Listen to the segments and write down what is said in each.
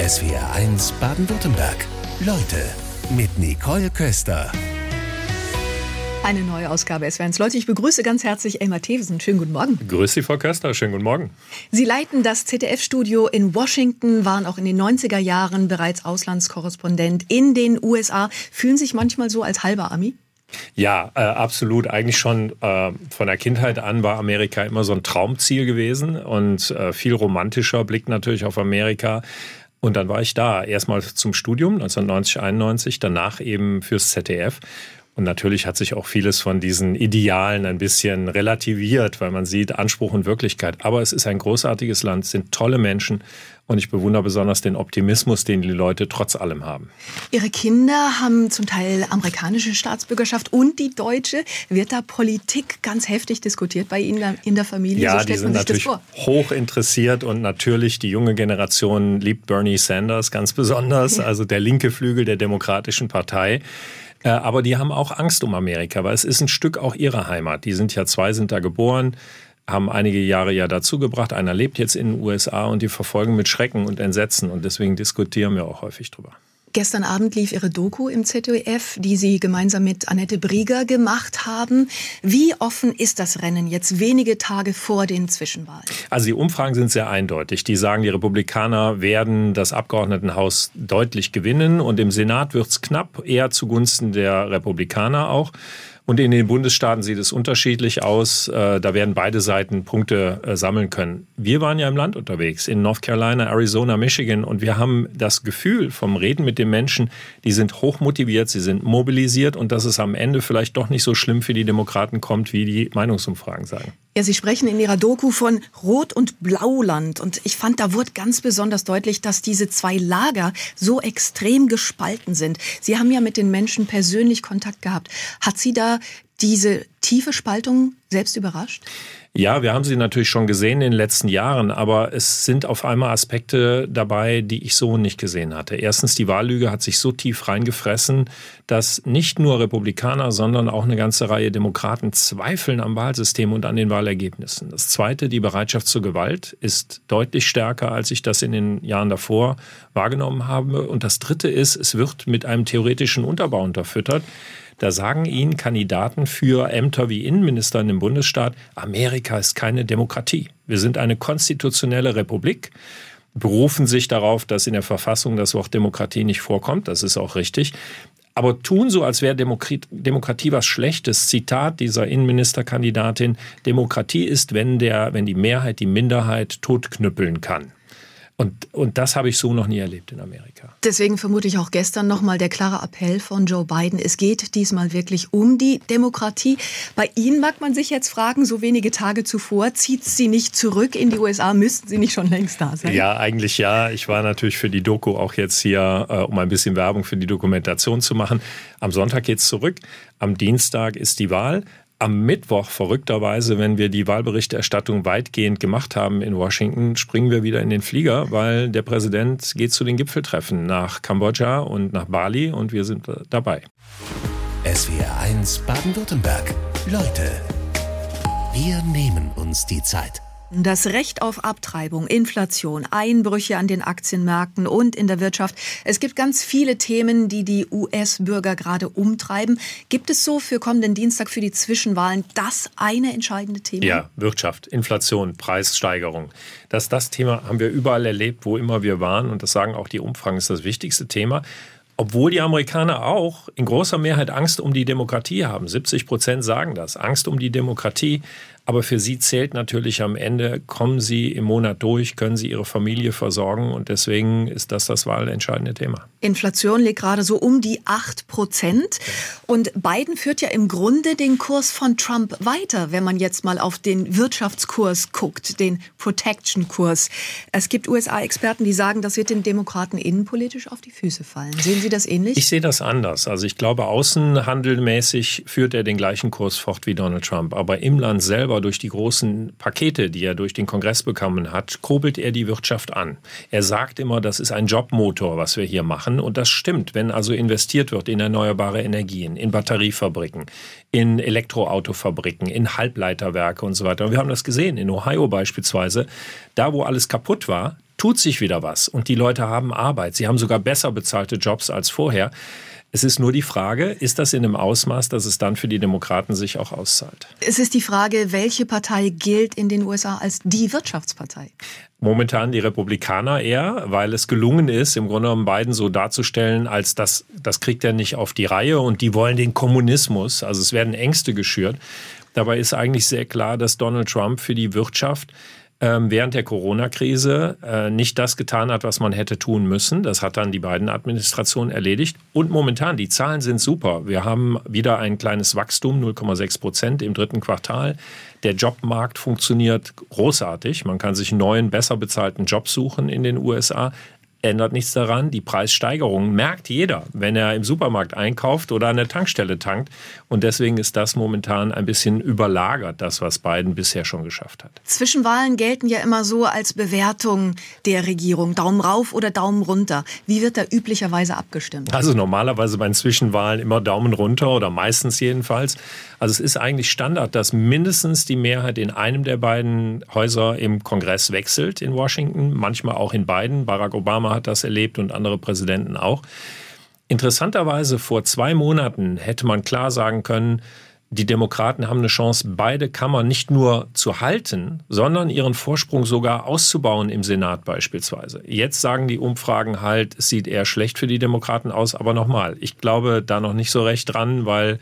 SWR1 Baden-Württemberg. Leute mit Nicole Köster. Eine neue Ausgabe SWR1. Leute, ich begrüße ganz herzlich Elmar Thewesen. Schönen guten Morgen. Grüß Sie, Frau Köster. Schönen guten Morgen. Sie leiten das ZDF-Studio in Washington, waren auch in den 90er Jahren bereits Auslandskorrespondent in den USA. Fühlen sich manchmal so als halber Ami? Ja, äh, absolut. Eigentlich schon äh, von der Kindheit an war Amerika immer so ein Traumziel gewesen und äh, viel romantischer Blick natürlich auf Amerika. Und dann war ich da, erstmal zum Studium 1990, 91, danach eben fürs ZDF. Und natürlich hat sich auch vieles von diesen Idealen ein bisschen relativiert, weil man sieht Anspruch und Wirklichkeit. Aber es ist ein großartiges Land, sind tolle Menschen und ich bewundere besonders den Optimismus, den die Leute trotz allem haben. Ihre Kinder haben zum Teil amerikanische Staatsbürgerschaft und die deutsche. Wird da Politik ganz heftig diskutiert bei Ihnen in der Familie? Ja, so die sind natürlich hoch interessiert und natürlich die junge Generation liebt Bernie Sanders ganz besonders, also der linke Flügel der Demokratischen Partei. Äh, aber die haben auch Angst um Amerika, weil es ist ein Stück auch ihrer Heimat. Die sind ja zwei, sind da geboren, haben einige Jahre ja dazugebracht. Einer lebt jetzt in den USA und die verfolgen mit Schrecken und Entsetzen. Und deswegen diskutieren wir auch häufig drüber. Gestern Abend lief Ihre Doku im ZDF, die Sie gemeinsam mit Annette Brieger gemacht haben. Wie offen ist das Rennen jetzt wenige Tage vor den Zwischenwahlen? Also die Umfragen sind sehr eindeutig. Die sagen, die Republikaner werden das Abgeordnetenhaus deutlich gewinnen und im Senat wird es knapp, eher zugunsten der Republikaner auch. Und in den Bundesstaaten sieht es unterschiedlich aus. Äh, da werden beide Seiten Punkte äh, sammeln können. Wir waren ja im Land unterwegs, in North Carolina, Arizona, Michigan. Und wir haben das Gefühl vom Reden mit den Menschen, die sind hochmotiviert, sie sind mobilisiert und dass es am Ende vielleicht doch nicht so schlimm für die Demokraten kommt, wie die Meinungsumfragen sagen. Ja, Sie sprechen in Ihrer Doku von Rot- und Blauland. Und ich fand, da wurde ganz besonders deutlich, dass diese zwei Lager so extrem gespalten sind. Sie haben ja mit den Menschen persönlich Kontakt gehabt. Hat Sie da diese tiefe Spaltung selbst überrascht? Ja, wir haben sie natürlich schon gesehen in den letzten Jahren, aber es sind auf einmal Aspekte dabei, die ich so nicht gesehen hatte. Erstens, die Wahllüge hat sich so tief reingefressen, dass nicht nur Republikaner, sondern auch eine ganze Reihe Demokraten zweifeln am Wahlsystem und an den Wahlergebnissen. Das Zweite, die Bereitschaft zur Gewalt ist deutlich stärker, als ich das in den Jahren davor wahrgenommen habe. Und das Dritte ist, es wird mit einem theoretischen Unterbau unterfüttert. Da sagen Ihnen Kandidaten für Ämter wie Innenminister in dem Bundesstaat, Amerika ist keine Demokratie. Wir sind eine konstitutionelle Republik berufen sich darauf, dass in der Verfassung das Wort Demokratie nicht vorkommt. Das ist auch richtig. Aber tun so, als wäre Demokratie, was Schlechtes. Zitat dieser Innenministerkandidatin. Demokratie ist, wenn, der, wenn die Mehrheit die Minderheit totknüppeln kann. Und, und das habe ich so noch nie erlebt in Amerika. Deswegen vermute ich auch gestern nochmal der klare Appell von Joe Biden. Es geht diesmal wirklich um die Demokratie. Bei Ihnen mag man sich jetzt fragen, so wenige Tage zuvor, zieht sie nicht zurück in die USA? Müssten Sie nicht schon längst da sein? Ja, eigentlich ja. Ich war natürlich für die Doku auch jetzt hier, äh, um ein bisschen Werbung für die Dokumentation zu machen. Am Sonntag geht es zurück. Am Dienstag ist die Wahl am Mittwoch verrückterweise, wenn wir die Wahlberichterstattung weitgehend gemacht haben in Washington, springen wir wieder in den Flieger, weil der Präsident geht zu den Gipfeltreffen nach Kambodscha und nach Bali und wir sind dabei. SWR 1 Baden-Württemberg. Leute, wir nehmen uns die Zeit. Das Recht auf Abtreibung, Inflation, Einbrüche an den Aktienmärkten und in der Wirtschaft. Es gibt ganz viele Themen, die die US-Bürger gerade umtreiben. Gibt es so für kommenden Dienstag für die Zwischenwahlen das eine entscheidende Thema? Ja, Wirtschaft, Inflation, Preissteigerung. Das, das Thema haben wir überall erlebt, wo immer wir waren. Und das sagen auch die Umfragen, ist das wichtigste Thema obwohl die Amerikaner auch in großer Mehrheit Angst um die Demokratie haben. 70 Prozent sagen das. Angst um die Demokratie. Aber für sie zählt natürlich am Ende, kommen sie im Monat durch, können sie ihre Familie versorgen. Und deswegen ist das das wahlentscheidende Thema. Inflation liegt gerade so um die 8 Prozent. Und Biden führt ja im Grunde den Kurs von Trump weiter, wenn man jetzt mal auf den Wirtschaftskurs guckt, den Protection-Kurs. Es gibt USA-Experten, die sagen, das wird den Demokraten innenpolitisch auf die Füße fallen. Sehen Sie das ähnlich? Ich sehe das anders. Also ich glaube, außenhandelmäßig führt er den gleichen Kurs fort wie Donald Trump. Aber im Land selber durch die großen Pakete, die er durch den Kongress bekommen hat, kurbelt er die Wirtschaft an. Er sagt immer, das ist ein Jobmotor, was wir hier machen. Und das stimmt. Wenn also investiert wird in erneuerbare Energien, in Batteriefabriken, in Elektroautofabriken, in Halbleiterwerke und so weiter. Und wir haben das gesehen, in Ohio beispielsweise, da wo alles kaputt war, tut sich wieder was und die Leute haben Arbeit. Sie haben sogar besser bezahlte Jobs als vorher. Es ist nur die Frage, ist das in einem Ausmaß, dass es dann für die Demokraten sich auch auszahlt? Es ist die Frage, welche Partei gilt in den USA als die Wirtschaftspartei? Momentan die Republikaner eher, weil es gelungen ist, im Grunde genommen Biden so darzustellen, als das, das kriegt er nicht auf die Reihe und die wollen den Kommunismus. Also es werden Ängste geschürt. Dabei ist eigentlich sehr klar, dass Donald Trump für die Wirtschaft während der Corona-Krise äh, nicht das getan hat, was man hätte tun müssen. Das hat dann die beiden Administrationen erledigt. Und momentan, die Zahlen sind super. Wir haben wieder ein kleines Wachstum, 0,6 Prozent im dritten Quartal. Der Jobmarkt funktioniert großartig. Man kann sich neuen, besser bezahlten Job suchen in den USA ändert nichts daran. Die Preissteigerungen merkt jeder, wenn er im Supermarkt einkauft oder an der Tankstelle tankt. Und deswegen ist das momentan ein bisschen überlagert, das, was Biden bisher schon geschafft hat. Zwischenwahlen gelten ja immer so als Bewertung der Regierung. Daumen rauf oder Daumen runter. Wie wird da üblicherweise abgestimmt? Also normalerweise bei Zwischenwahlen immer Daumen runter oder meistens jedenfalls. Also es ist eigentlich Standard, dass mindestens die Mehrheit in einem der beiden Häuser im Kongress wechselt in Washington, manchmal auch in beiden. Barack Obama hat das erlebt und andere Präsidenten auch. Interessanterweise vor zwei Monaten hätte man klar sagen können, die Demokraten haben eine Chance, beide Kammern nicht nur zu halten, sondern ihren Vorsprung sogar auszubauen im Senat beispielsweise. Jetzt sagen die Umfragen halt, es sieht eher schlecht für die Demokraten aus, aber nochmal, ich glaube da noch nicht so recht dran, weil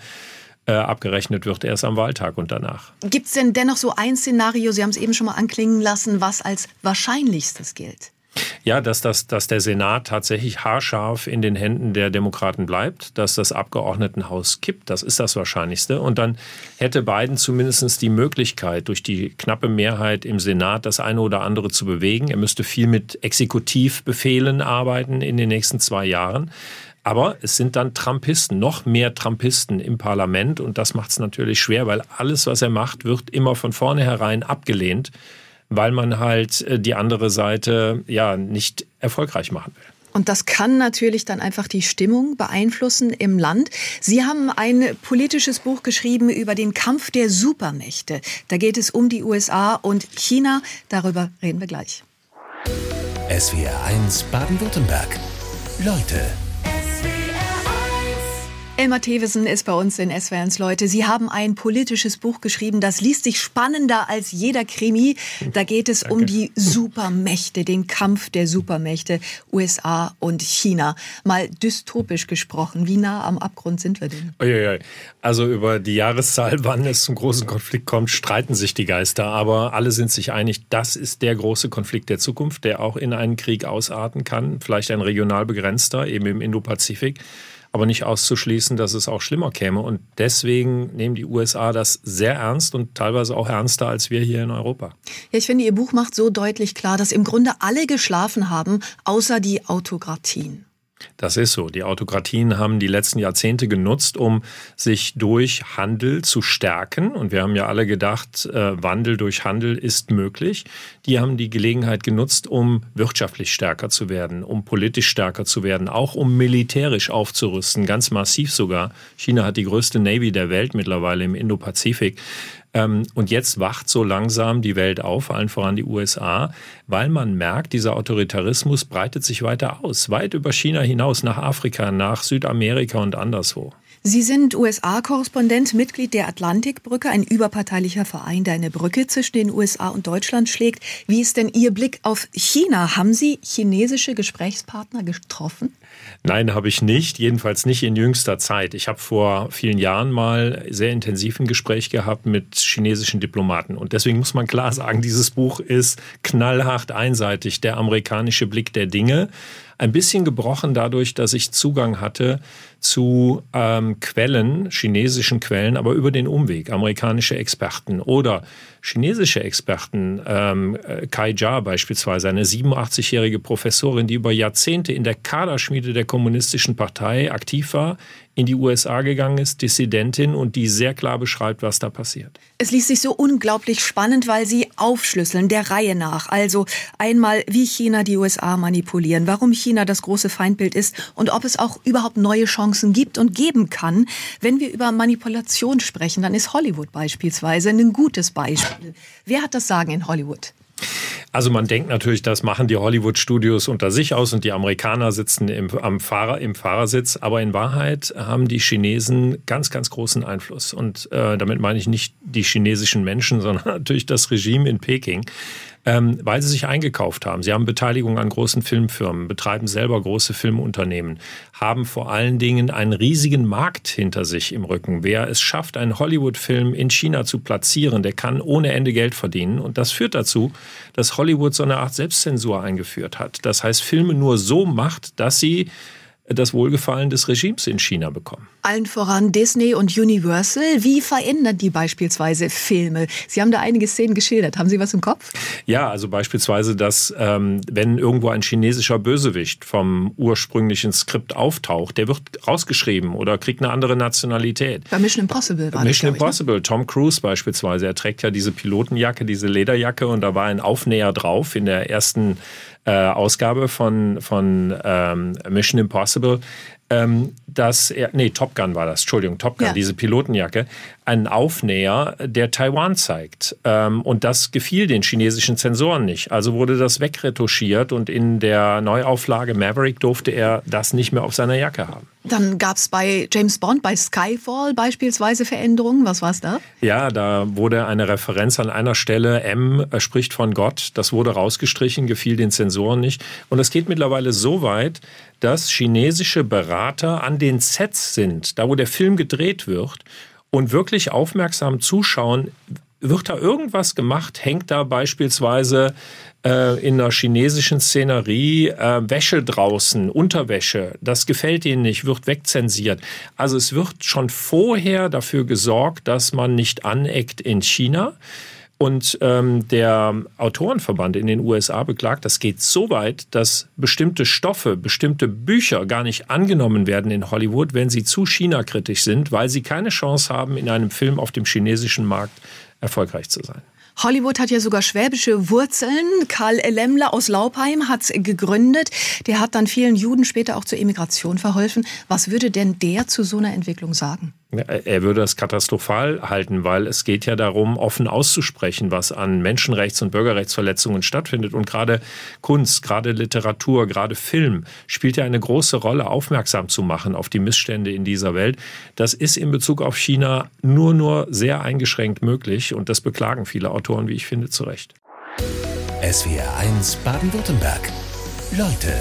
äh, abgerechnet wird erst am Wahltag und danach. Gibt es denn dennoch so ein Szenario, Sie haben es eben schon mal anklingen lassen, was als wahrscheinlichstes gilt? Ja, dass, das, dass der Senat tatsächlich haarscharf in den Händen der Demokraten bleibt, dass das Abgeordnetenhaus kippt, das ist das Wahrscheinlichste. Und dann hätte Biden zumindest die Möglichkeit, durch die knappe Mehrheit im Senat das eine oder andere zu bewegen. Er müsste viel mit Exekutivbefehlen arbeiten in den nächsten zwei Jahren. Aber es sind dann Trumpisten, noch mehr Trumpisten im Parlament und das macht es natürlich schwer, weil alles, was er macht, wird immer von vornherein abgelehnt weil man halt äh, die andere Seite ja nicht erfolgreich machen will. Und das kann natürlich dann einfach die Stimmung beeinflussen im Land. Sie haben ein politisches Buch geschrieben über den Kampf der Supermächte. Da geht es um die USA und China. Darüber reden wir gleich. SWR 1 Baden-Württemberg. Leute Elmar Thewesen ist bei uns in SWRs Leute. Sie haben ein politisches Buch geschrieben, das liest sich spannender als jeder Krimi. Da geht es Danke. um die Supermächte, den Kampf der Supermächte USA und China. Mal dystopisch gesprochen, wie nah am Abgrund sind wir denn? Uiuiui. Also über die Jahreszahl, wann es zum großen Konflikt kommt, streiten sich die Geister. Aber alle sind sich einig, das ist der große Konflikt der Zukunft, der auch in einen Krieg ausarten kann. Vielleicht ein regional begrenzter, eben im Indopazifik aber nicht auszuschließen, dass es auch schlimmer käme. Und deswegen nehmen die USA das sehr ernst und teilweise auch ernster als wir hier in Europa. Ja, ich finde, Ihr Buch macht so deutlich klar, dass im Grunde alle geschlafen haben, außer die Autokratien. Das ist so. Die Autokratien haben die letzten Jahrzehnte genutzt, um sich durch Handel zu stärken. Und wir haben ja alle gedacht, äh, Wandel durch Handel ist möglich. Die haben die Gelegenheit genutzt, um wirtschaftlich stärker zu werden, um politisch stärker zu werden, auch um militärisch aufzurüsten, ganz massiv sogar. China hat die größte Navy der Welt mittlerweile im Indo-Pazifik. Ähm, und jetzt wacht so langsam die Welt auf, allen voran die USA, weil man merkt, dieser Autoritarismus breitet sich weiter aus, weit über China hinaus, nach Afrika, nach Südamerika und anderswo. Sie sind USA-Korrespondent, Mitglied der Atlantikbrücke, ein überparteilicher Verein, der eine Brücke zwischen den USA und Deutschland schlägt. Wie ist denn Ihr Blick auf China? Haben Sie chinesische Gesprächspartner getroffen? Nein, habe ich nicht. Jedenfalls nicht in jüngster Zeit. Ich habe vor vielen Jahren mal sehr intensiv ein Gespräch gehabt mit chinesischen Diplomaten. Und deswegen muss man klar sagen, dieses Buch ist knallhart einseitig. Der amerikanische Blick der Dinge. Ein bisschen gebrochen dadurch, dass ich Zugang hatte zu ähm, Quellen, chinesischen Quellen, aber über den Umweg, amerikanische Experten oder chinesische Experten, ähm, äh, Kai Jia beispielsweise, eine 87-jährige Professorin, die über Jahrzehnte in der Kaderschmiede der Kommunistischen Partei aktiv war, in die USA gegangen ist, Dissidentin und die sehr klar beschreibt, was da passiert. Es liest sich so unglaublich spannend, weil sie aufschlüsseln der Reihe nach. Also einmal, wie China die USA manipulieren, warum China das große Feindbild ist und ob es auch überhaupt neue Chancen gibt und geben kann. Wenn wir über Manipulation sprechen, dann ist Hollywood beispielsweise ein gutes Beispiel. Wer hat das Sagen in Hollywood? Also man denkt natürlich, das machen die Hollywood-Studios unter sich aus und die Amerikaner sitzen im, am Fahrer, im Fahrersitz. Aber in Wahrheit haben die Chinesen ganz, ganz großen Einfluss. Und äh, damit meine ich nicht die chinesischen Menschen, sondern natürlich das Regime in Peking ähm, weil sie sich eingekauft haben. Sie haben Beteiligung an großen Filmfirmen, betreiben selber große Filmunternehmen, haben vor allen Dingen einen riesigen Markt hinter sich im Rücken. Wer es schafft, einen Hollywood-Film in China zu platzieren, der kann ohne Ende Geld verdienen. Und das führt dazu, dass Hollywood so eine Art Selbstzensur eingeführt hat. Das heißt, Filme nur so macht, dass sie das Wohlgefallen des Regimes in China bekommen. Allen voran Disney und Universal. Wie verändern die beispielsweise Filme? Sie haben da einige Szenen geschildert. Haben Sie was im Kopf? Ja, also beispielsweise, dass ähm, wenn irgendwo ein chinesischer Bösewicht vom ursprünglichen Skript auftaucht, der wird rausgeschrieben oder kriegt eine andere Nationalität. Bei Mission Impossible war Mission das, Impossible, ich, ne? Tom Cruise beispielsweise, er trägt ja diese Pilotenjacke, diese Lederjacke und da war ein Aufnäher drauf in der ersten äh, Ausgabe von, von ähm, Mission Impossible, ähm, dass er, nee, Top Gun war das, Entschuldigung, Top Gun, ja. diese Pilotenjacke, einen Aufnäher, der Taiwan zeigt. Ähm, und das gefiel den chinesischen Zensoren nicht. Also wurde das wegretuschiert und in der Neuauflage Maverick durfte er das nicht mehr auf seiner Jacke haben. Dann gab es bei James Bond, bei Skyfall beispielsweise Veränderungen. Was war es da? Ja, da wurde eine Referenz an einer Stelle, M äh, spricht von Gott. Das wurde rausgestrichen, gefiel den Zensoren nicht. Und es geht mittlerweile so weit, dass chinesische Berater an den Sets sind, da wo der Film gedreht wird, und wirklich aufmerksam zuschauen, wird da irgendwas gemacht? Hängt da beispielsweise äh, in einer chinesischen Szenerie äh, Wäsche draußen, Unterwäsche? Das gefällt ihnen nicht, wird wegzensiert. Also es wird schon vorher dafür gesorgt, dass man nicht aneckt in China. Und ähm, der Autorenverband in den USA beklagt, das geht so weit, dass bestimmte Stoffe, bestimmte Bücher gar nicht angenommen werden in Hollywood, wenn sie zu China-kritisch sind, weil sie keine Chance haben, in einem Film auf dem chinesischen Markt erfolgreich zu sein. Hollywood hat ja sogar schwäbische Wurzeln. Karl Lemmler aus Laubheim hat gegründet. Der hat dann vielen Juden später auch zur Emigration verholfen. Was würde denn der zu so einer Entwicklung sagen? Er würde das katastrophal halten, weil es geht ja darum, offen auszusprechen, was an Menschenrechts- und Bürgerrechtsverletzungen stattfindet. Und gerade Kunst, gerade Literatur, gerade Film spielt ja eine große Rolle, aufmerksam zu machen auf die Missstände in dieser Welt. Das ist in Bezug auf China nur, nur sehr eingeschränkt möglich. Und das beklagen viele Autoren, wie ich finde, zu Recht. SWR 1 Baden-Württemberg. Leute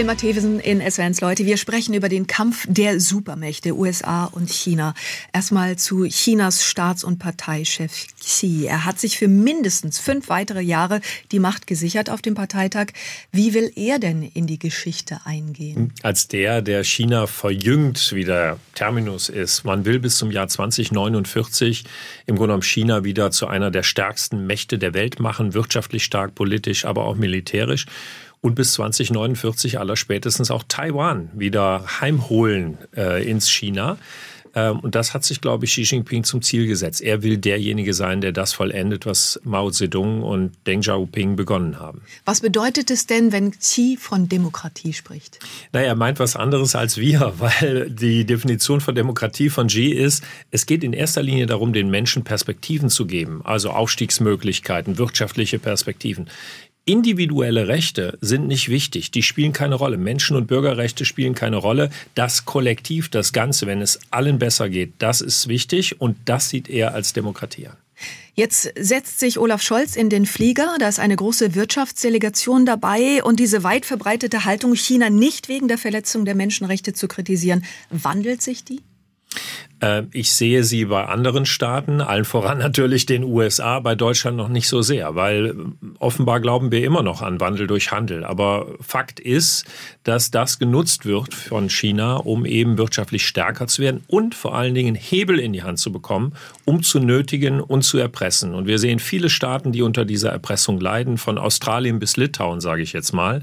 Elmar Thewesen in SWNs Leute. Wir sprechen über den Kampf der Supermächte USA und China. Erstmal zu Chinas Staats- und Parteichef Xi. Er hat sich für mindestens fünf weitere Jahre die Macht gesichert auf dem Parteitag. Wie will er denn in die Geschichte eingehen? Als der, der China verjüngt, wie der Terminus ist. Man will bis zum Jahr 2049 im Grunde genommen China wieder zu einer der stärksten Mächte der Welt machen, wirtschaftlich stark, politisch, aber auch militärisch und bis 2049 aller spätestens auch Taiwan wieder heimholen äh, ins China. Ähm, und das hat sich, glaube ich, Xi Jinping zum Ziel gesetzt. Er will derjenige sein, der das vollendet, was Mao Zedong und Deng Xiaoping begonnen haben. Was bedeutet es denn, wenn Xi von Demokratie spricht? Naja, er meint was anderes als wir, weil die Definition von Demokratie von Xi ist, es geht in erster Linie darum, den Menschen Perspektiven zu geben, also Aufstiegsmöglichkeiten, wirtschaftliche Perspektiven. Individuelle Rechte sind nicht wichtig, die spielen keine Rolle. Menschen- und Bürgerrechte spielen keine Rolle. Das Kollektiv, das Ganze, wenn es allen besser geht, das ist wichtig und das sieht er als Demokratie an. Jetzt setzt sich Olaf Scholz in den Flieger, da ist eine große Wirtschaftsdelegation dabei und diese weit verbreitete Haltung, China nicht wegen der Verletzung der Menschenrechte zu kritisieren, wandelt sich die? Äh, ich sehe sie bei anderen Staaten, allen voran natürlich den USA, bei Deutschland noch nicht so sehr, weil äh, offenbar glauben wir immer noch an Wandel durch Handel. Aber Fakt ist, dass das genutzt wird von China, um eben wirtschaftlich stärker zu werden und vor allen Dingen Hebel in die Hand zu bekommen, um zu nötigen und zu erpressen. Und wir sehen viele Staaten, die unter dieser Erpressung leiden, von Australien bis Litauen, sage ich jetzt mal.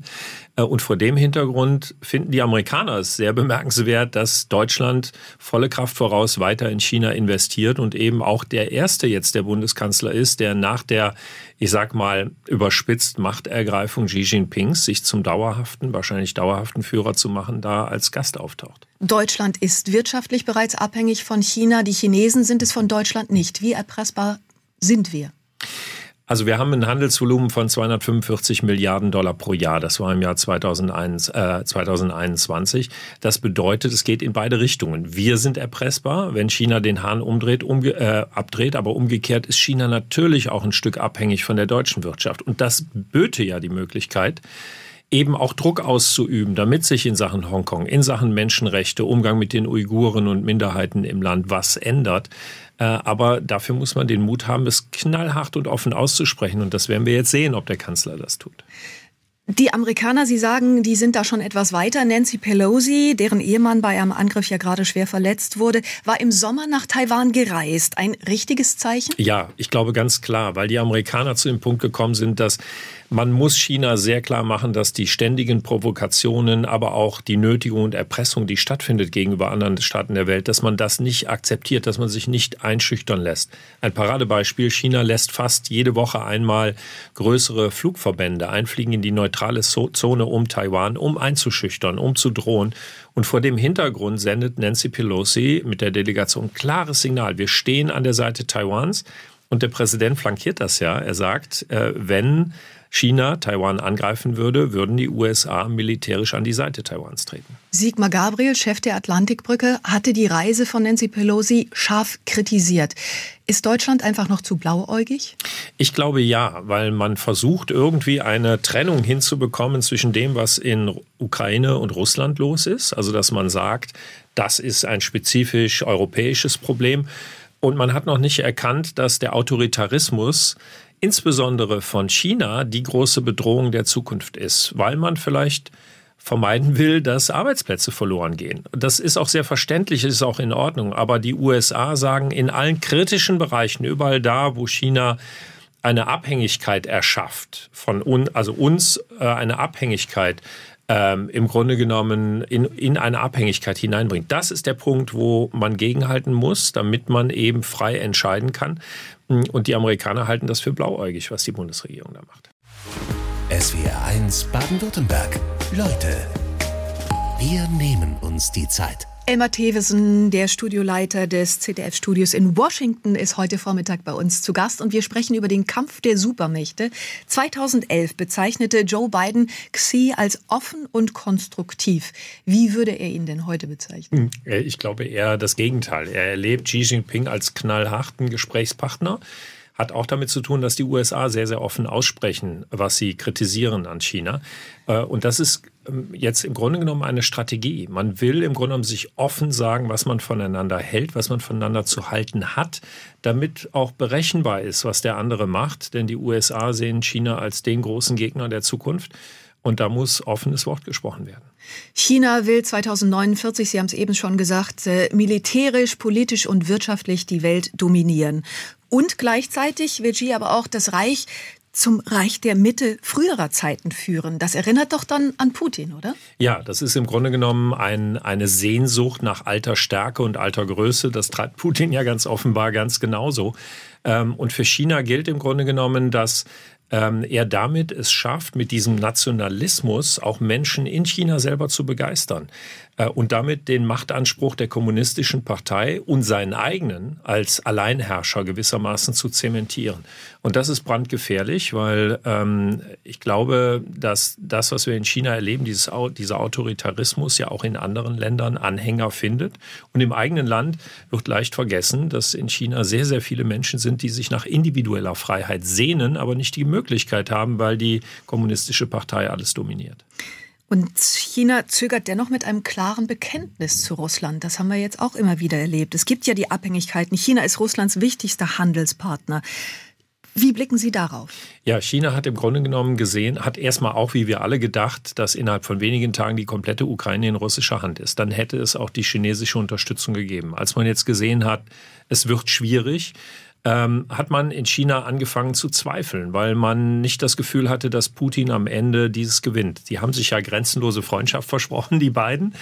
Äh, und vor dem Hintergrund finden die Amerikaner es sehr bemerkenswert, dass Deutschland volle Kraft voraus weiter in China investiert und eben auch der erste jetzt der Bundeskanzler ist, der nach der, ich sag mal, überspitzt Machtergreifung Xi Jinpings sich zum dauerhaften, wahrscheinlich dauerhaften Führer zu machen, da als Gast auftaucht. Deutschland ist wirtschaftlich bereits abhängig von China. Die Chinesen sind es von Deutschland nicht. Wie erpressbar sind wir? Also wir haben ein Handelsvolumen von 245 Milliarden Dollar pro Jahr. Das war im Jahr 2001, äh, 2021. Das bedeutet, es geht in beide Richtungen. Wir sind erpressbar, wenn China den Hahn umdreht, umge äh, abdreht. Aber umgekehrt ist China natürlich auch ein Stück abhängig von der deutschen Wirtschaft. Und das böte ja die Möglichkeit, eben auch Druck auszuüben, damit sich in Sachen Hongkong, in Sachen Menschenrechte, Umgang mit den Uiguren und Minderheiten im Land was ändert. Äh, aber dafür muss man den Mut haben, es knallhart und offen auszusprechen. Und das werden wir jetzt sehen, ob der Kanzler das tut. Die Amerikaner, Sie sagen, die sind da schon etwas weiter. Nancy Pelosi, deren Ehemann bei einem Angriff ja gerade schwer verletzt wurde, war im Sommer nach Taiwan gereist. Ein richtiges Zeichen? Ja, ich glaube ganz klar, weil die Amerikaner zu dem Punkt gekommen sind, dass man muss China sehr klar machen, dass die ständigen Provokationen, aber auch die Nötigung und Erpressung, die stattfindet gegenüber anderen Staaten der Welt, dass man das nicht akzeptiert, dass man sich nicht einschüchtern lässt. Ein Paradebeispiel, China lässt fast jede Woche einmal größere Flugverbände einfliegen in die neutrale Zone um Taiwan, um einzuschüchtern, um zu drohen. Und vor dem Hintergrund sendet Nancy Pelosi mit der Delegation ein klares Signal. Wir stehen an der Seite Taiwans. Und der Präsident flankiert das ja. Er sagt, äh, wenn China Taiwan angreifen würde, würden die USA militärisch an die Seite Taiwans treten. Sigmar Gabriel, Chef der Atlantikbrücke, hatte die Reise von Nancy Pelosi scharf kritisiert. Ist Deutschland einfach noch zu blauäugig? Ich glaube ja, weil man versucht irgendwie eine Trennung hinzubekommen zwischen dem, was in Ukraine und Russland los ist. Also dass man sagt, das ist ein spezifisch europäisches Problem. Und man hat noch nicht erkannt, dass der Autoritarismus insbesondere von China die große Bedrohung der Zukunft ist, weil man vielleicht vermeiden will, dass Arbeitsplätze verloren gehen. Das ist auch sehr verständlich, ist auch in Ordnung. Aber die USA sagen in allen kritischen Bereichen, überall da, wo China eine Abhängigkeit erschafft von uns, also uns äh, eine Abhängigkeit ähm, im Grunde genommen in, in eine Abhängigkeit hineinbringt. Das ist der Punkt, wo man gegenhalten muss, damit man eben frei entscheiden kann. Und die Amerikaner halten das für blauäugig, was die Bundesregierung da macht. SWR 1 Baden-Württemberg. Leute, wir nehmen uns die Zeit. Elmar Thewesen, der Studioleiter des ZDF-Studios in Washington, ist heute Vormittag bei uns zu Gast und wir sprechen über den Kampf der Supermächte. 2011 bezeichnete Joe Biden Xi als offen und konstruktiv. Wie würde er ihn denn heute bezeichnen? Hm, ich glaube eher das Gegenteil. Er erlebt Xi Jinping als knallharten Gesprächspartner hat auch damit zu tun, dass die USA sehr, sehr offen aussprechen, was sie kritisieren an China. Äh, und das ist jetzt im Grunde genommen eine Strategie. Man will im Grunde genommen sich offen sagen, was man voneinander hält, was man voneinander zu halten hat, damit auch berechenbar ist, was der andere macht. Denn die USA sehen China als den großen Gegner der Zukunft. Und da muss offenes Wort gesprochen werden. China will 2049, Sie haben es eben schon gesagt, äh, militärisch, politisch und wirtschaftlich die Welt dominieren. Und gleichzeitig will Xi aber auch das Reich zum Reich der Mitte früherer Zeiten führen. Das erinnert doch dann an Putin, oder? Ja, das ist im Grunde genommen ein, eine Sehnsucht nach alter Stärke und alter Größe. Das treibt Putin ja ganz offenbar ganz genauso. Ähm, und für China gilt im Grunde genommen, dass ähm, er damit es schafft, mit diesem Nationalismus auch Menschen in China selber zu begeistern und damit den Machtanspruch der kommunistischen Partei und seinen eigenen als Alleinherrscher gewissermaßen zu zementieren. Und das ist brandgefährlich, weil ähm, ich glaube, dass das, was wir in China erleben, dieses, dieser Autoritarismus ja auch in anderen Ländern Anhänger findet. Und im eigenen Land wird leicht vergessen, dass in China sehr, sehr viele Menschen sind, die sich nach individueller Freiheit sehnen, aber nicht die Möglichkeit haben, weil die kommunistische Partei alles dominiert. Und China zögert dennoch mit einem klaren Bekenntnis zu Russland. Das haben wir jetzt auch immer wieder erlebt. Es gibt ja die Abhängigkeiten. China ist Russlands wichtigster Handelspartner. Wie blicken Sie darauf? Ja, China hat im Grunde genommen gesehen, hat erstmal auch wie wir alle gedacht, dass innerhalb von wenigen Tagen die komplette Ukraine in russischer Hand ist. Dann hätte es auch die chinesische Unterstützung gegeben. Als man jetzt gesehen hat, es wird schwierig, ähm, hat man in China angefangen zu zweifeln, weil man nicht das Gefühl hatte, dass Putin am Ende dieses gewinnt. Die haben sich ja grenzenlose Freundschaft versprochen, die beiden,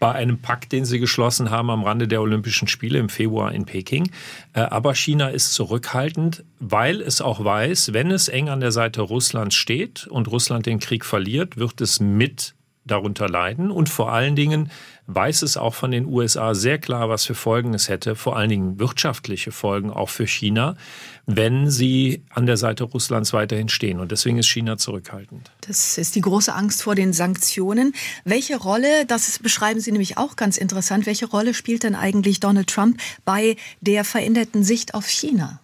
bei einem Pakt, den sie geschlossen haben am Rande der Olympischen Spiele im Februar in Peking. Äh, aber China ist zurückhaltend, weil es auch weiß, wenn es eng an der Seite Russlands steht und Russland den Krieg verliert, wird es mit darunter leiden und vor allen Dingen weiß es auch von den USA sehr klar, was für Folgen es hätte, vor allen Dingen wirtschaftliche Folgen auch für China, wenn sie an der Seite Russlands weiterhin stehen. Und deswegen ist China zurückhaltend. Das ist die große Angst vor den Sanktionen. Welche Rolle, das beschreiben Sie nämlich auch ganz interessant, welche Rolle spielt denn eigentlich Donald Trump bei der veränderten Sicht auf China?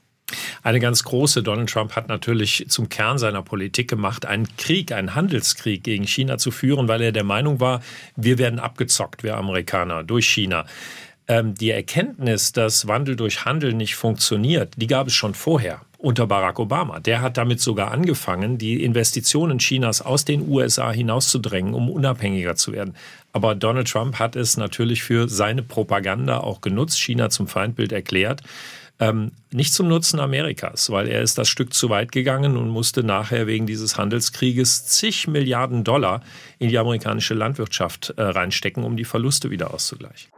Eine ganz große. Donald Trump hat natürlich zum Kern seiner Politik gemacht, einen Krieg, einen Handelskrieg gegen China zu führen, weil er der Meinung war, wir werden abgezockt, wir Amerikaner, durch China. Ähm, die Erkenntnis, dass Wandel durch Handel nicht funktioniert, die gab es schon vorher unter Barack Obama. Der hat damit sogar angefangen, die Investitionen Chinas aus den USA hinauszudrängen, um unabhängiger zu werden. Aber Donald Trump hat es natürlich für seine Propaganda auch genutzt, China zum Feindbild erklärt. Ähm, nicht zum Nutzen Amerikas, weil er ist das Stück zu weit gegangen und musste nachher wegen dieses Handelskrieges zig Milliarden Dollar in die amerikanische Landwirtschaft äh, reinstecken, um die Verluste wieder auszugleichen.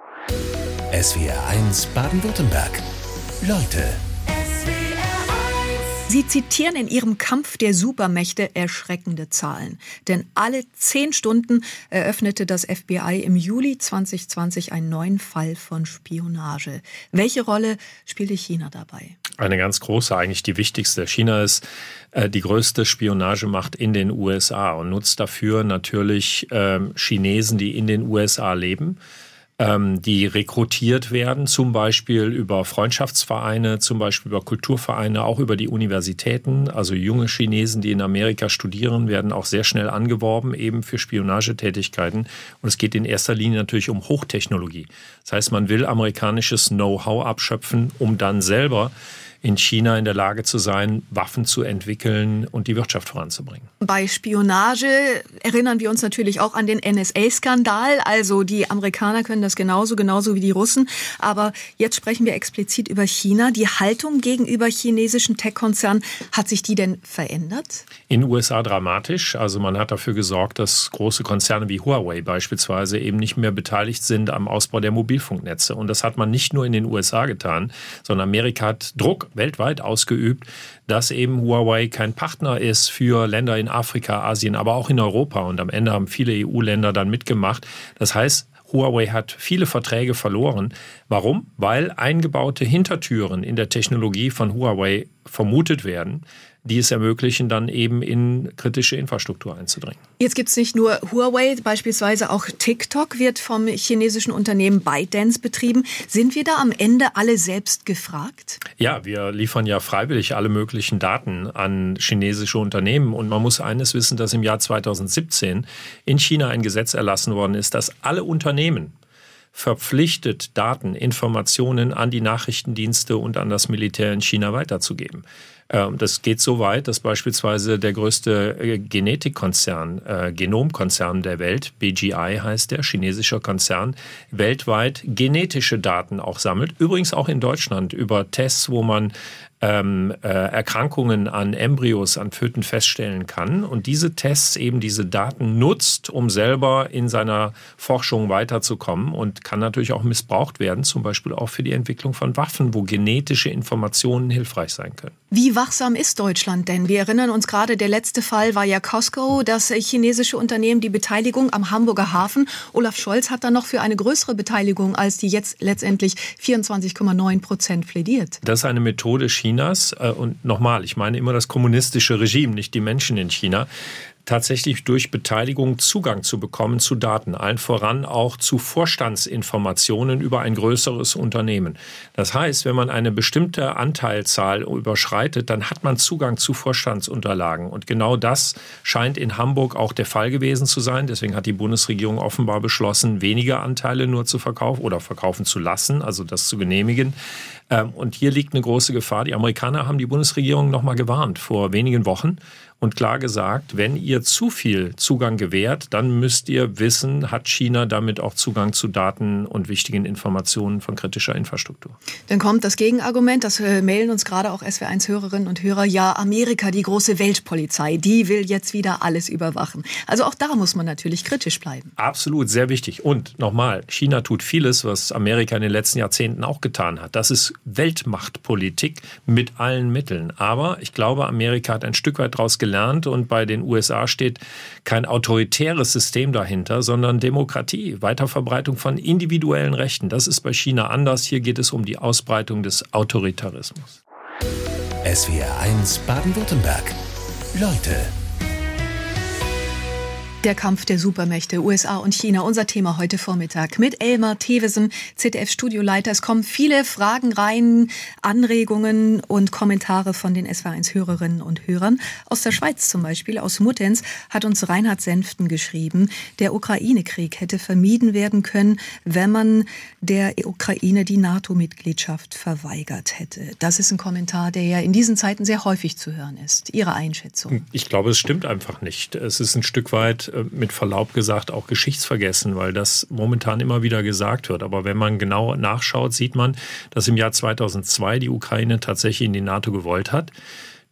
SWR 1 Baden-Württemberg. Leute Sie zitieren in Ihrem Kampf der Supermächte erschreckende Zahlen. Denn alle zehn Stunden eröffnete das FBI im Juli 2020 einen neuen Fall von Spionage. Welche Rolle spielte China dabei? Eine ganz große, eigentlich die wichtigste. China ist äh, die größte Spionagemacht in den USA und nutzt dafür natürlich äh, Chinesen, die in den USA leben ähm, die rekrutiert werden, zum Beispiel über Freundschaftsvereine, zum Beispiel über Kulturvereine, auch über die Universitäten. Also junge Chinesen, die in Amerika studieren, werden auch sehr schnell angeworben, eben für Spionagetätigkeiten. Und es geht in erster Linie natürlich um Hochtechnologie. Das heißt, man will amerikanisches Know-how abschöpfen, um dann selber in China in der Lage zu sein, Waffen zu entwickeln und die Wirtschaft voranzubringen. Bei Spionage erinnern wir uns natürlich auch an den NSA-Skandal. Also die Amerikaner können das genauso, genauso wie die Russen. Aber jetzt sprechen wir explizit über China. Die Haltung gegenüber chinesischen Tech-Konzernen, hat sich die denn verändert? In den USA dramatisch. Also man hat dafür gesorgt, dass große Konzerne wie Huawei beispielsweise eben nicht mehr beteiligt sind am Ausbau der Mobilfunknetze. Und das hat man nicht nur in den USA getan, sondern Amerika hat Druck weltweit ausgeübt, dass eben Huawei kein Partner ist für Länder in Afrika, Asien, aber auch in Europa. Und am Ende haben viele EU-Länder dann mitgemacht. Das heißt, Huawei hat viele Verträge verloren. Warum? Weil eingebaute Hintertüren in der Technologie von Huawei vermutet werden die es ermöglichen, dann eben in kritische Infrastruktur einzudringen. Jetzt gibt es nicht nur Huawei, beispielsweise auch TikTok wird vom chinesischen Unternehmen ByteDance betrieben. Sind wir da am Ende alle selbst gefragt? Ja, wir liefern ja freiwillig alle möglichen Daten an chinesische Unternehmen. Und man muss eines wissen, dass im Jahr 2017 in China ein Gesetz erlassen worden ist, dass alle Unternehmen verpflichtet, Daten, Informationen an die Nachrichtendienste und an das Militär in China weiterzugeben. Ähm, das geht so weit, dass beispielsweise der größte äh, Genetikkonzern, äh, Genomkonzern der Welt, BGI heißt der, chinesischer Konzern, weltweit genetische Daten auch sammelt. Übrigens auch in Deutschland über Tests, wo man ähm, äh, Erkrankungen an Embryos, an Föten feststellen kann und diese Tests eben diese Daten nutzt, um selber in seiner Forschung weiterzukommen und kann natürlich auch missbraucht werden, zum Beispiel auch für die Entwicklung von Waffen, wo genetische Informationen hilfreich sein können. Wie wachsam ist Deutschland denn? Wir erinnern uns gerade, der letzte Fall war ja Costco, das chinesische Unternehmen, die Beteiligung am Hamburger Hafen. Olaf Scholz hat dann noch für eine größere Beteiligung als die jetzt letztendlich 24,9 Prozent plädiert. Das ist eine Methode China Chinas, äh, und nochmal, ich meine immer das kommunistische Regime, nicht die Menschen in China, tatsächlich durch Beteiligung Zugang zu bekommen zu Daten, allen voran auch zu Vorstandsinformationen über ein größeres Unternehmen. Das heißt, wenn man eine bestimmte Anteilzahl überschreitet, dann hat man Zugang zu Vorstandsunterlagen. Und genau das scheint in Hamburg auch der Fall gewesen zu sein. Deswegen hat die Bundesregierung offenbar beschlossen, weniger Anteile nur zu verkaufen oder verkaufen zu lassen, also das zu genehmigen. Ähm, und hier liegt eine große Gefahr. Die Amerikaner haben die Bundesregierung noch mal gewarnt vor wenigen Wochen und klar gesagt, wenn ihr zu viel Zugang gewährt, dann müsst ihr wissen, hat China damit auch Zugang zu Daten und wichtigen Informationen von kritischer Infrastruktur. Dann kommt das Gegenargument, das äh, mailen uns gerade auch SW1-Hörerinnen und Hörer, ja, Amerika, die große Weltpolizei, die will jetzt wieder alles überwachen. Also auch da muss man natürlich kritisch bleiben. Absolut, sehr wichtig. Und nochmal, China tut vieles, was Amerika in den letzten Jahrzehnten auch getan hat. Das ist Weltmachtpolitik mit allen Mitteln. Aber ich glaube, Amerika hat ein Stück weit daraus gelernt und bei den USA steht kein autoritäres System dahinter, sondern Demokratie, Weiterverbreitung von individuellen Rechten. Das ist bei China anders. Hier geht es um die Ausbreitung des Autoritarismus. SWR 1 Baden-Württemberg. Leute der Kampf der Supermächte USA und China, unser Thema heute Vormittag mit Elmar Thewesen, ZDF-Studioleiter. Es kommen viele Fragen rein, Anregungen und Kommentare von den SW1-Hörerinnen und Hörern. Aus der Schweiz zum Beispiel, aus Muttenz, hat uns Reinhard Senften geschrieben, der Ukraine-Krieg hätte vermieden werden können, wenn man der Ukraine die NATO-Mitgliedschaft verweigert hätte. Das ist ein Kommentar, der ja in diesen Zeiten sehr häufig zu hören ist. Ihre Einschätzung? Ich glaube, es stimmt einfach nicht. Es ist ein Stück weit mit Verlaub gesagt auch geschichtsvergessen, weil das momentan immer wieder gesagt wird. Aber wenn man genau nachschaut, sieht man, dass im Jahr 2002 die Ukraine tatsächlich in die NATO gewollt hat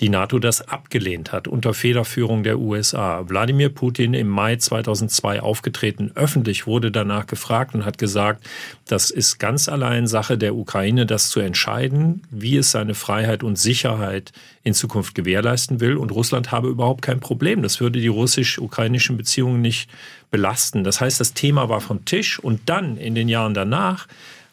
die NATO das abgelehnt hat unter Federführung der USA. Wladimir Putin im Mai 2002 aufgetreten, öffentlich wurde danach gefragt und hat gesagt, das ist ganz allein Sache der Ukraine, das zu entscheiden, wie es seine Freiheit und Sicherheit in Zukunft gewährleisten will. Und Russland habe überhaupt kein Problem. Das würde die russisch-ukrainischen Beziehungen nicht belasten. Das heißt, das Thema war vom Tisch und dann in den Jahren danach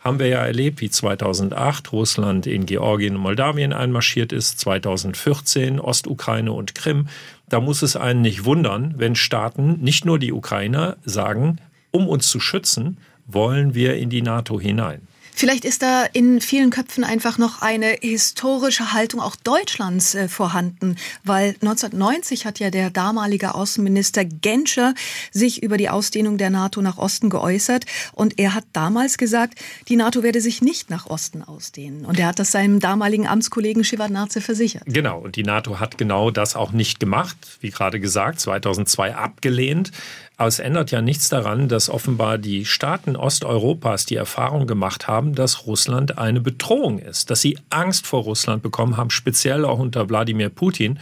haben wir ja erlebt, wie 2008 Russland in Georgien und Moldawien einmarschiert ist, 2014 Ostukraine und Krim. Da muss es einen nicht wundern, wenn Staaten, nicht nur die Ukrainer, sagen, um uns zu schützen, wollen wir in die NATO hinein. Vielleicht ist da in vielen Köpfen einfach noch eine historische Haltung auch Deutschlands äh, vorhanden, weil 1990 hat ja der damalige Außenminister Genscher sich über die Ausdehnung der NATO nach Osten geäußert und er hat damals gesagt, die NATO werde sich nicht nach Osten ausdehnen und er hat das seinem damaligen Amtskollegen Shevardnadze versichert. Genau, und die NATO hat genau das auch nicht gemacht, wie gerade gesagt, 2002 abgelehnt. Aber es ändert ja nichts daran, dass offenbar die Staaten Osteuropas die Erfahrung gemacht haben, dass Russland eine Bedrohung ist, dass sie Angst vor Russland bekommen haben, speziell auch unter Wladimir Putin.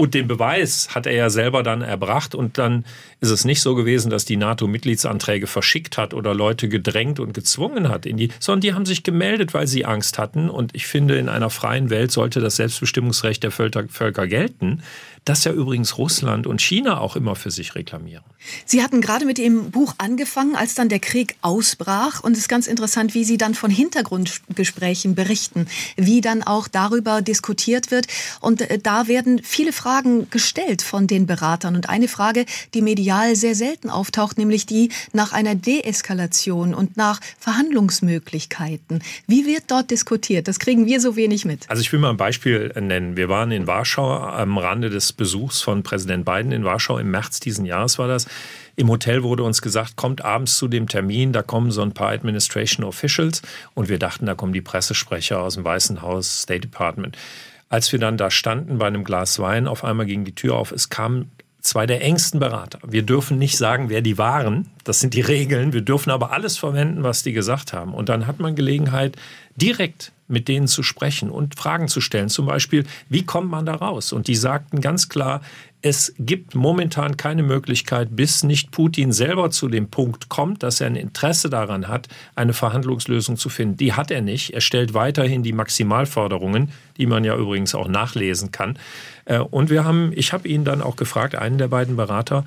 Und den Beweis hat er ja selber dann erbracht. Und dann ist es nicht so gewesen, dass die NATO Mitgliedsanträge verschickt hat oder Leute gedrängt und gezwungen hat in die, sondern die haben sich gemeldet, weil sie Angst hatten. Und ich finde, in einer freien Welt sollte das Selbstbestimmungsrecht der Völker, Völker gelten das ja übrigens Russland und China auch immer für sich reklamieren. Sie hatten gerade mit Ihrem Buch angefangen, als dann der Krieg ausbrach. Und es ist ganz interessant, wie Sie dann von Hintergrundgesprächen berichten, wie dann auch darüber diskutiert wird. Und äh, da werden viele Fragen gestellt von den Beratern. Und eine Frage, die medial sehr selten auftaucht, nämlich die nach einer Deeskalation und nach Verhandlungsmöglichkeiten. Wie wird dort diskutiert? Das kriegen wir so wenig mit. Also ich will mal ein Beispiel nennen. Wir waren in Warschau am Rande des Besuchs von Präsident Biden in Warschau im März diesen Jahres war das. Im Hotel wurde uns gesagt, kommt abends zu dem Termin, da kommen so ein paar Administration Officials und wir dachten, da kommen die Pressesprecher aus dem Weißen Haus, State Department. Als wir dann da standen bei einem Glas Wein, auf einmal ging die Tür auf, es kamen zwei der engsten Berater. Wir dürfen nicht sagen, wer die waren. Das sind die Regeln. Wir dürfen aber alles verwenden, was die gesagt haben. Und dann hat man Gelegenheit, direkt mit denen zu sprechen und Fragen zu stellen. Zum Beispiel, wie kommt man da raus? Und die sagten ganz klar, es gibt momentan keine Möglichkeit, bis nicht Putin selber zu dem Punkt kommt, dass er ein Interesse daran hat, eine Verhandlungslösung zu finden. Die hat er nicht. Er stellt weiterhin die Maximalforderungen, die man ja übrigens auch nachlesen kann. Äh, und wir haben, ich habe ihn dann auch gefragt, einen der beiden Berater,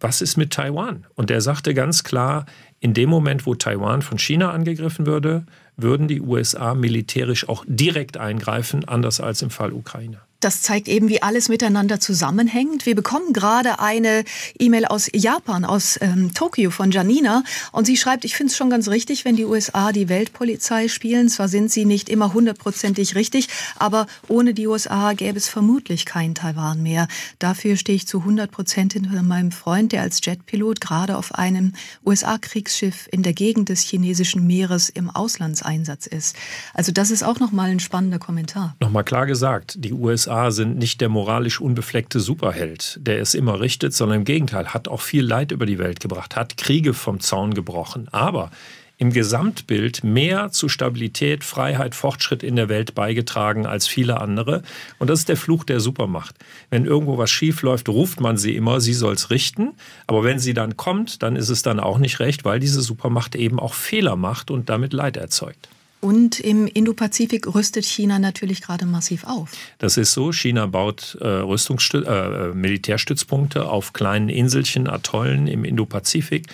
was ist mit Taiwan? Und er sagte ganz klar, in dem Moment, wo Taiwan von China angegriffen würde, würden die USA militärisch auch direkt eingreifen, anders als im Fall Ukraine. Das zeigt eben, wie alles miteinander zusammenhängt. Wir bekommen gerade eine E-Mail aus Japan, aus ähm, Tokio von Janina. Und sie schreibt, ich finde es schon ganz richtig, wenn die USA die Weltpolizei spielen. Zwar sind sie nicht immer hundertprozentig richtig, aber ohne die USA gäbe es vermutlich kein Taiwan mehr. Dafür stehe ich zu 100 Prozent hinter meinem Freund, der als Jetpilot gerade auf einem USA-Kriegsschiff in der Gegend des chinesischen Meeres im Auslandseinsatz ist. Also das ist auch nochmal ein spannender Kommentar. Nochmal klar gesagt, die USA USA sind nicht der moralisch unbefleckte Superheld, der es immer richtet, sondern im Gegenteil, hat auch viel Leid über die Welt gebracht, hat Kriege vom Zaun gebrochen. Aber im Gesamtbild mehr zu Stabilität, Freiheit, Fortschritt in der Welt beigetragen als viele andere. Und das ist der Fluch der Supermacht. Wenn irgendwo was schief läuft, ruft man sie immer, sie soll's richten. Aber wenn sie dann kommt, dann ist es dann auch nicht recht, weil diese Supermacht eben auch Fehler macht und damit Leid erzeugt. Und im Indopazifik rüstet China natürlich gerade massiv auf. Das ist so. China baut äh, Rüstungsstü äh, Militärstützpunkte auf kleinen Inselchen, Atollen im Indopazifik.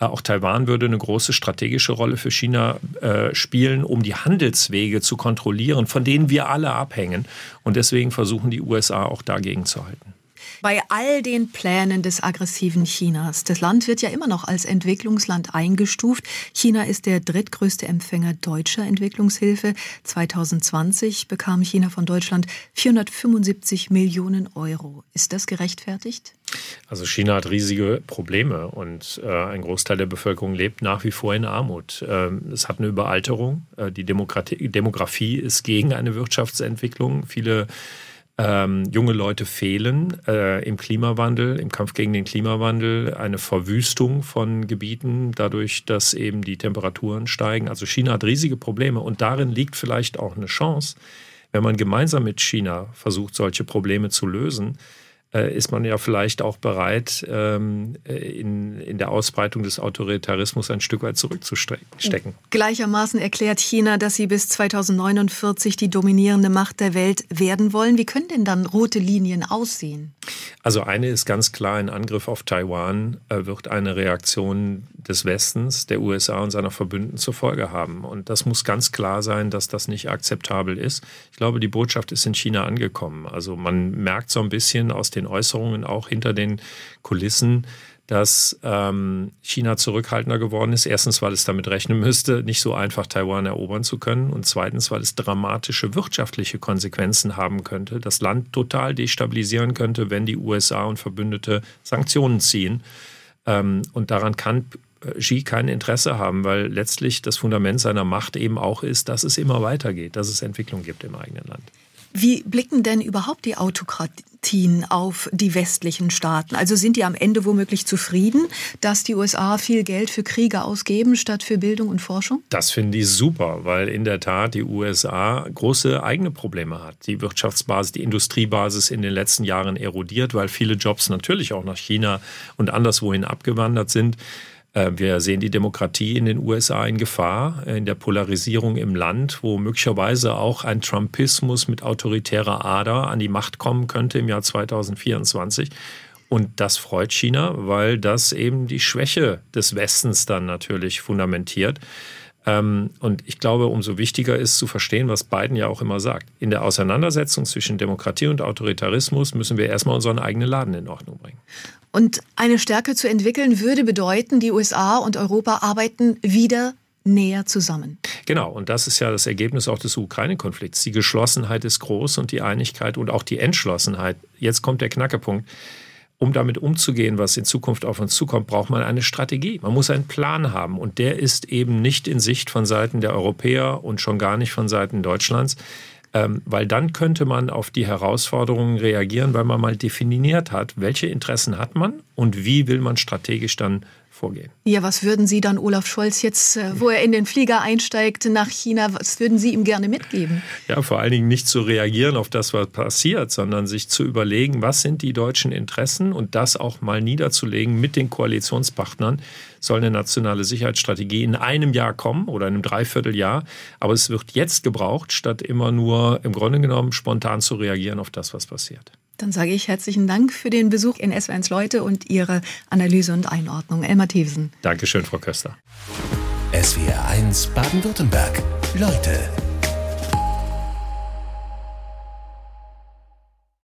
Äh, auch Taiwan würde eine große strategische Rolle für China äh, spielen, um die Handelswege zu kontrollieren, von denen wir alle abhängen. Und deswegen versuchen die USA auch dagegen zu halten. Bei all den Plänen des aggressiven Chinas, das Land wird ja immer noch als Entwicklungsland eingestuft. China ist der drittgrößte Empfänger deutscher Entwicklungshilfe. 2020 bekam China von Deutschland 475 Millionen Euro. Ist das gerechtfertigt? Also China hat riesige Probleme und äh, ein Großteil der Bevölkerung lebt nach wie vor in Armut. Ähm, es hat eine Überalterung. Äh, die Demokratie, Demografie ist gegen eine Wirtschaftsentwicklung. Viele ähm, junge Leute fehlen äh, im Klimawandel, im Kampf gegen den Klimawandel, eine Verwüstung von Gebieten, dadurch, dass eben die Temperaturen steigen. Also China hat riesige Probleme und darin liegt vielleicht auch eine Chance, wenn man gemeinsam mit China versucht, solche Probleme zu lösen ist man ja vielleicht auch bereit, ähm, äh, in, in der Ausbreitung des Autoritarismus ein Stück weit zurückzustecken. Gleichermaßen erklärt China, dass sie bis 2049 die dominierende Macht der Welt werden wollen. Wie können denn dann rote Linien aussehen? Also eine ist ganz klar, ein Angriff auf Taiwan äh, wird eine Reaktion des Westens, der USA und seiner Verbündeten zur Folge haben. Und das muss ganz klar sein, dass das nicht akzeptabel ist. Ich glaube, die Botschaft ist in China angekommen. Also man merkt so ein bisschen aus den Äußerungen auch hinter den Kulissen, dass ähm, China zurückhaltender geworden ist. Erstens, weil es damit rechnen müsste, nicht so einfach Taiwan erobern zu können. Und zweitens, weil es dramatische wirtschaftliche Konsequenzen haben könnte, das Land total destabilisieren könnte, wenn die USA und Verbündete Sanktionen ziehen. Ähm, und daran kann Xi kein Interesse haben, weil letztlich das Fundament seiner Macht eben auch ist, dass es immer weitergeht, dass es Entwicklung gibt im eigenen Land. Wie blicken denn überhaupt die Autokratien auf die westlichen Staaten? Also sind die am Ende womöglich zufrieden, dass die USA viel Geld für Kriege ausgeben statt für Bildung und Forschung? Das finde ich super, weil in der Tat die USA große eigene Probleme hat. Die Wirtschaftsbasis, die Industriebasis in den letzten Jahren erodiert, weil viele Jobs natürlich auch nach China und anderswohin abgewandert sind. Äh, wir sehen die Demokratie in den USA in Gefahr, äh, in der Polarisierung im Land, wo möglicherweise auch ein Trumpismus mit autoritärer Ader an die Macht kommen könnte im Jahr 2024. Und das freut China, weil das eben die Schwäche des Westens dann natürlich fundamentiert. Ähm, und ich glaube, umso wichtiger ist zu verstehen, was Biden ja auch immer sagt. In der Auseinandersetzung zwischen Demokratie und Autoritarismus müssen wir erstmal unseren eigenen Laden in Ordnung bringen. Und eine Stärke zu entwickeln würde bedeuten, die USA und Europa arbeiten wieder näher zusammen. Genau, und das ist ja das Ergebnis auch des Ukraine-Konflikts. Die Geschlossenheit ist groß und die Einigkeit und auch die Entschlossenheit. Jetzt kommt der Knackepunkt. Um damit umzugehen, was in Zukunft auf uns zukommt, braucht man eine Strategie. Man muss einen Plan haben und der ist eben nicht in Sicht von Seiten der Europäer und schon gar nicht von Seiten Deutschlands. Ähm, weil dann könnte man auf die Herausforderungen reagieren, weil man mal definiert hat, welche Interessen hat man und wie will man strategisch dann vorgehen. Ja, was würden Sie dann Olaf Scholz jetzt, äh, wo er in den Flieger einsteigt nach China, was würden Sie ihm gerne mitgeben? Ja, vor allen Dingen nicht zu reagieren auf das, was passiert, sondern sich zu überlegen, was sind die deutschen Interessen und das auch mal niederzulegen mit den Koalitionspartnern. Soll eine nationale Sicherheitsstrategie in einem Jahr kommen oder in einem Dreivierteljahr, aber es wird jetzt gebraucht, statt immer nur im Grunde genommen spontan zu reagieren auf das, was passiert. Dann sage ich herzlichen Dank für den Besuch in SW1 Leute und Ihre Analyse und Einordnung. Elmar Thewsen. Dankeschön, Frau Köster. SWR1 Baden-Württemberg. Leute.